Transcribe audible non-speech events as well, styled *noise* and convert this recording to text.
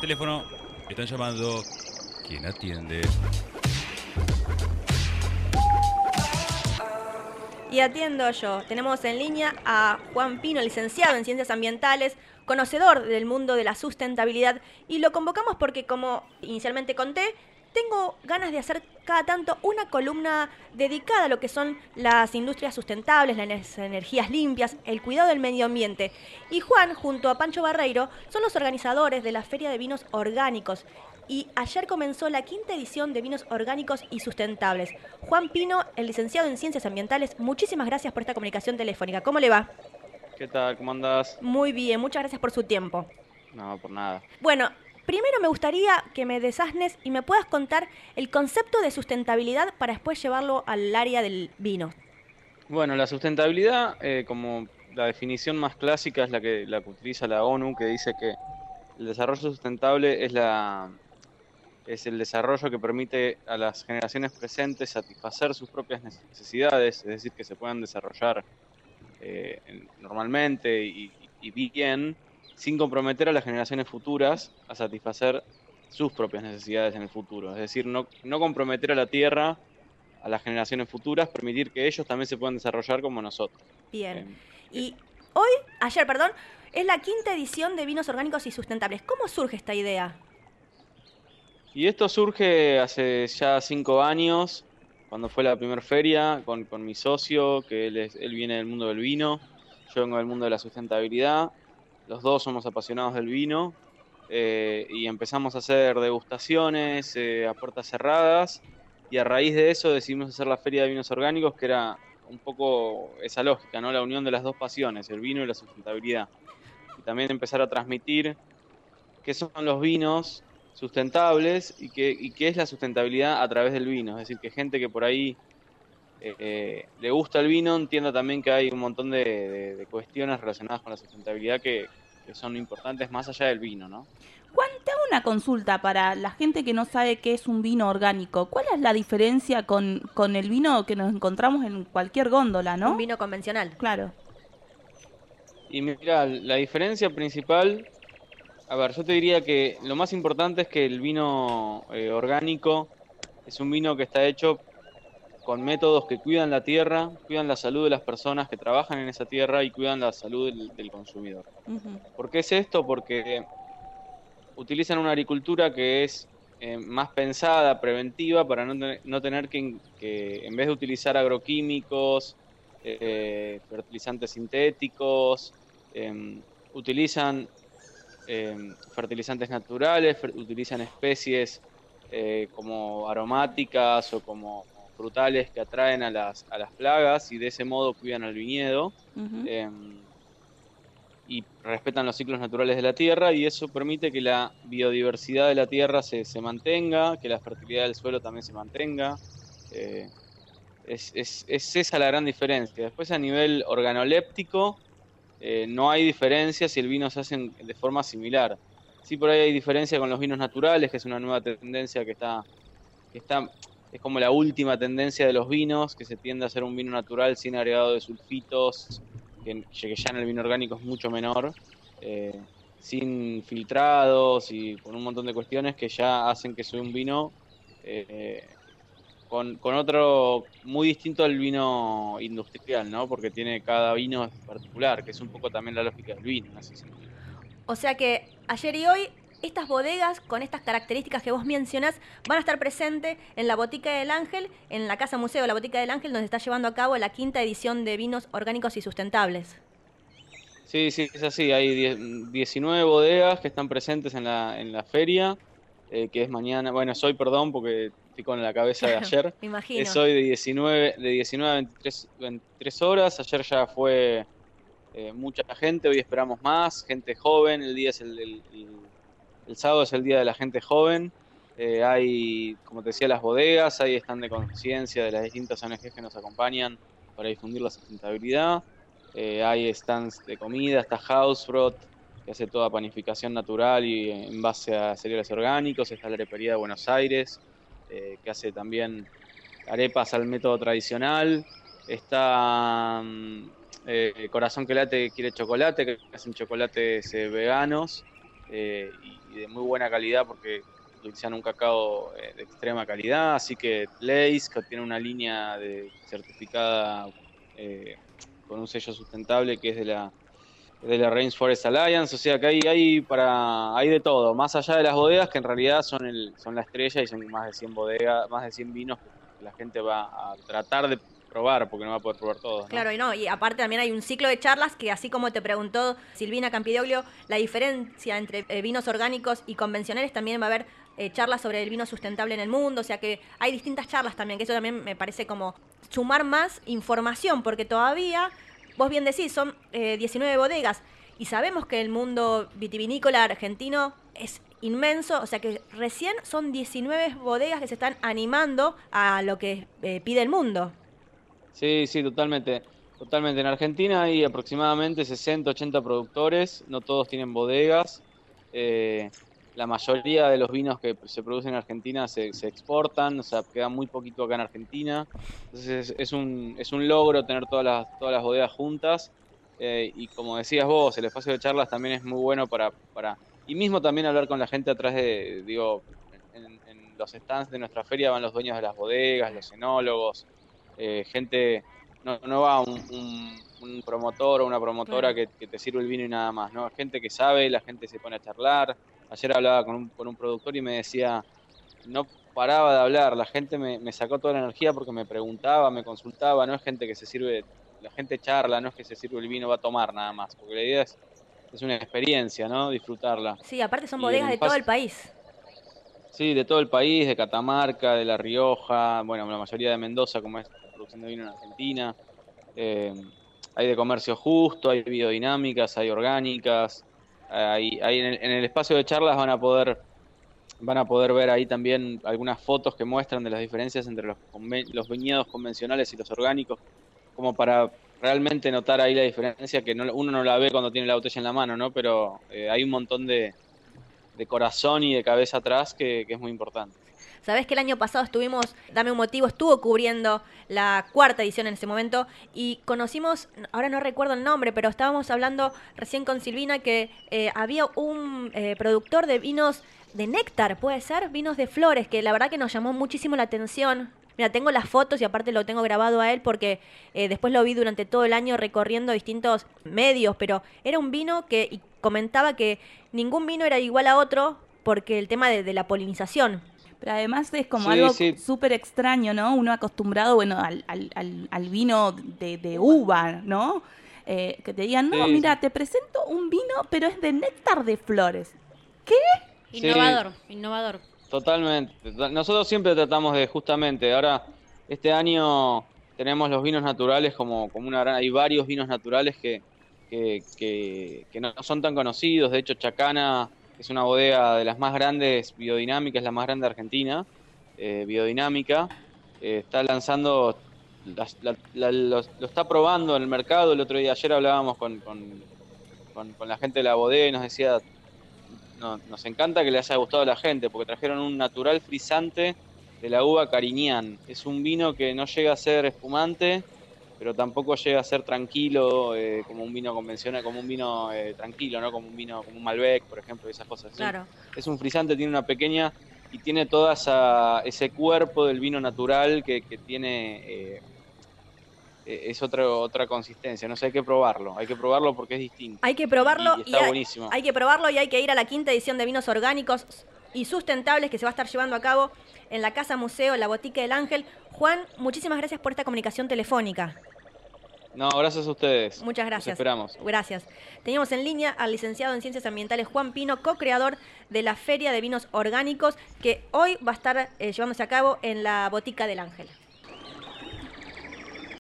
teléfono. Están llamando. ¿Quién atiende? Y atiendo yo. Tenemos en línea a Juan Pino, licenciado en Ciencias Ambientales, conocedor del mundo de la sustentabilidad. Y lo convocamos porque, como inicialmente conté, tengo ganas de hacer cada tanto una columna dedicada a lo que son las industrias sustentables, las energías limpias, el cuidado del medio ambiente. Y Juan, junto a Pancho Barreiro, son los organizadores de la Feria de Vinos Orgánicos. Y ayer comenzó la quinta edición de Vinos Orgánicos y Sustentables. Juan Pino, el licenciado en Ciencias Ambientales, muchísimas gracias por esta comunicación telefónica. ¿Cómo le va? ¿Qué tal? ¿Cómo andás? Muy bien, muchas gracias por su tiempo. No, por nada. Bueno, Primero me gustaría que me desasnes y me puedas contar el concepto de sustentabilidad para después llevarlo al área del vino. Bueno, la sustentabilidad, eh, como la definición más clásica es la que, la utiliza la ONU, que dice que el desarrollo sustentable es, la, es el desarrollo que permite a las generaciones presentes satisfacer sus propias necesidades, es decir, que se puedan desarrollar eh, normalmente y, y bien sin comprometer a las generaciones futuras a satisfacer sus propias necesidades en el futuro. Es decir, no, no comprometer a la Tierra, a las generaciones futuras, permitir que ellos también se puedan desarrollar como nosotros. Bien. Em, y hoy, ayer, perdón, es la quinta edición de Vinos Orgánicos y Sustentables. ¿Cómo surge esta idea? Y esto surge hace ya cinco años, cuando fue la primera feria, con, con mi socio, que él, es, él viene del mundo del vino, yo vengo del mundo de la sustentabilidad, los dos somos apasionados del vino eh, y empezamos a hacer degustaciones eh, a puertas cerradas y a raíz de eso decidimos hacer la feria de vinos orgánicos que era un poco esa lógica, ¿no? La unión de las dos pasiones, el vino y la sustentabilidad. Y también empezar a transmitir qué son los vinos sustentables y qué, y qué es la sustentabilidad a través del vino. Es decir, que gente que por ahí eh, le gusta el vino, entiendo también que hay un montón de, cuestiones relacionadas con la sustentabilidad que, son importantes más allá del vino, ¿no? Juan, te hago una consulta para la gente que no sabe qué es un vino orgánico. ¿Cuál es la diferencia con, con el vino que nos encontramos en cualquier góndola, no? Un vino convencional. Claro. Y mira, la diferencia principal, a ver, yo te diría que lo más importante es que el vino eh, orgánico es un vino que está hecho con métodos que cuidan la tierra, cuidan la salud de las personas que trabajan en esa tierra y cuidan la salud del, consumidor. ¿Por qué es esto? Porque utilizan una agricultura que es eh, más pensada, preventiva, para no, tener que, en vez de utilizar agroquímicos, eh, fertilizantes sintéticos, em, utilizan em, fertilizantes naturales, utilizan especies eh, como aromáticas o como frutales que atraen a las, a las plagas y de ese modo cuidan al viñedo em, y respetan los ciclos naturales de la tierra y eso permite que la biodiversidad de la tierra se, se mantenga, que la fertilidad del suelo también se mantenga. Eh, es, es, es, esa la gran diferencia. Después a nivel organoléptico eh, no hay diferencia si el vino se hace de forma similar. Sí, por ahí hay diferencia con los vinos naturales, que es una nueva tendencia que está, que está es como la última tendencia de los vinos, que se tiende a hacer un vino natural sin agregado de sulfitos, que, ya en el vino orgánico es mucho menor, eh, sin filtrados y con un montón de cuestiones que ya hacen que sea un vino eh, con, otro muy distinto al vino industrial, ¿no? Porque tiene cada vino particular, que es un poco también la lógica del vino, O sea que ayer y hoy estas bodegas con estas características que vos mencionás van a estar presentes en la Botica del Ángel, en la Casa Museo de la Botica del Ángel, donde está llevando a cabo la quinta edición de vinos orgánicos y sustentables. Sí, sí, es así. Hay 19 bodegas que están presentes en la, en la feria, eh, que es mañana, bueno, es hoy, perdón, porque estoy con la cabeza de ayer. *laughs* Me imagino. Es hoy de 19, de 19 a 23, horas. Ayer ya fue eh, mucha gente, hoy esperamos más, gente joven. El día es el el sábado es el Día de la Gente Joven. Eh, hay, como te decía, las bodegas, hay stand de conciencia de las distintas ONGs que nos acompañan para difundir la sustentabilidad. Eh, hay stands de comida, está Housefrot, que hace toda panificación natural y en base a cereales orgánicos. Está la arepería de Buenos Aires, eh, que hace también arepas al método tradicional. Está mm, Corazón que late, quiere chocolate, que hacen chocolates veganos. Eh, y, de muy buena calidad porque utilizan un cacao eh, de extrema calidad, así que Lace, que tiene una línea de certificada eh, con un sello sustentable que es de la de la Rainforest Alliance, o sea que hay, hay para hay de todo, más allá de las bodegas que en realidad son el, son la estrella y son más de 100 bodegas, más de 100 vinos que la gente va a tratar de probar porque no va a poder probar todos. Claro, y no, y aparte también hay un ciclo de charlas que así como te preguntó Silvina Campidoglio, la diferencia entre eh, vinos orgánicos y convencionales también va a haber eh, charlas sobre el vino sustentable en el mundo, o sea que hay distintas charlas también, que eso también me parece como sumar más información, porque todavía vos bien decís, son 19 eh, bodegas y sabemos que el mundo vitivinícola argentino es inmenso, o sea que recién son 19 bodegas que se están animando a lo que eh, pide el mundo. Sí, sí, totalmente. Totalmente. En Argentina hay aproximadamente 60, 80 productores, no todos tienen bodegas. Eh, la mayoría de los vinos que se producen en Argentina se, exportan, o sea, queda muy poquito acá en Argentina. Entonces es, un, es un logro tener todas las, todas las bodegas juntas. Eh, y como decías vos, el espacio de charlas también es muy bueno para, para... Y mismo también hablar con la gente atrás de, digo, en, los stands de nuestra feria van los dueños de las bodegas, los enólogos, eh, gente... No, no va un, un, promotor o una promotora que, que te sirve el vino y nada más, ¿no? Gente que sabe, la gente se pone a charlar, Ayer hablaba con un, con un productor y me decía, no paraba de hablar, la gente me, sacó toda la energía porque me preguntaba, me consultaba, no es gente que se sirve, la gente charla, no es que se sirve el vino, va a tomar nada más, porque la idea es, es una experiencia, ¿no? Disfrutarla. Sí, aparte son bodegas de todo el país. Sí, de todo el país, de Catamarca, de La Rioja, bueno, la mayoría de Mendoza, como es de vino en Argentina. Eh, hay de comercio justo, hay biodinámicas, hay orgánicas, Ahí, ahí en, el, espacio de charlas van a poder van a poder ver ahí también algunas fotos que muestran de las diferencias entre los, los viñedos convencionales y los orgánicos, como para realmente notar ahí la diferencia que uno no la ve cuando tiene la botella en la mano, ¿no? Pero eh, hay un montón de, corazón y de cabeza atrás que es muy importante. Sabés que el año pasado estuvimos, Dame un motivo, estuvo cubriendo la cuarta edición en ese momento y conocimos, ahora no recuerdo el nombre, pero estábamos hablando recién con Silvina que eh, había un eh, productor de vinos de néctar, puede ser, vinos de flores, que la verdad que nos llamó muchísimo la atención. Mira, tengo las fotos y aparte lo tengo grabado a él porque eh, después lo vi durante todo el año recorriendo distintos medios, pero era un vino que comentaba que ningún vino era igual a otro porque el tema de la polinización. Pero además es como algo súper extraño, ¿no? Uno acostumbrado, bueno, al, al, al vino de, de, uva, ¿no? Eh, que te digan, no, mira, te presento un vino, pero es de néctar de flores. ¿Qué? Innovador, innovador. Totalmente. Nosotros siempre tratamos de, justamente, ahora, este año tenemos los vinos naturales como, como una gran... Hay varios vinos naturales que, que, que, que no son tan conocidos. De hecho, Chacana es una bodega de las más grandes biodinámicas, la más grande de Argentina, eh, biodinámica. Eh, está lanzando, lo, está probando en el mercado. El otro día, ayer hablábamos con, con, la gente de la bodega y nos decía, nos encanta que le haya gustado a la gente, porque trajeron un natural frisante de la uva Cariñán. Es un vino que no llega a ser espumante, pero tampoco llega a ser tranquilo eh, como un vino convencional, como un vino eh, tranquilo, ¿no? Como un vino, como un Malbec, por ejemplo, esas cosas. Claro. Es un frisante, tiene una pequeña y tiene esa, ese cuerpo del vino natural que, tiene eh, es otra otra consistencia, no sé, hay que probarlo, hay que probarlo porque es distinto. Hay que probarlo y, está buenísimo. Hay que probarlo y hay que ir a la quinta edición de vinos orgánicos y sustentables que se va a estar llevando a cabo en la Casa Museo, la Botica del Ángel. Juan, muchísimas gracias por esta comunicación telefónica. No, gracias a ustedes. Muchas gracias. esperamos. Gracias. Teníamos en línea al licenciado en Ciencias Ambientales Juan Pino, co-creador de la Feria de Vinos Orgánicos, que hoy va a estar eh, llevándose a cabo en la Botica del Ángel.